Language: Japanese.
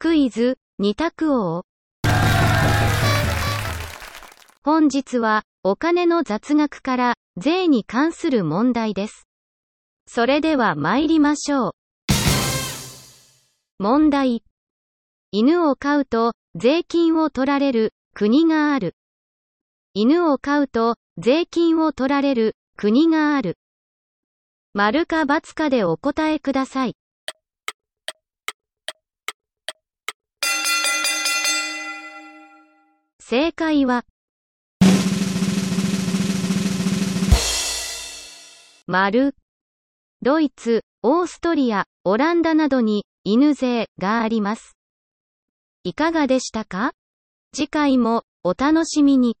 クイズ、二択王。本日は、お金の雑学から、税に関する問題です。それでは参りましょう。問題。犬を飼うと、税金を取られる、国がある。犬を飼うと、税金を取られる、国がある。丸か×かでお答えください。正解は、丸。ドイツ、オーストリア、オランダなどに犬税があります。いかがでしたか？次回もお楽しみに。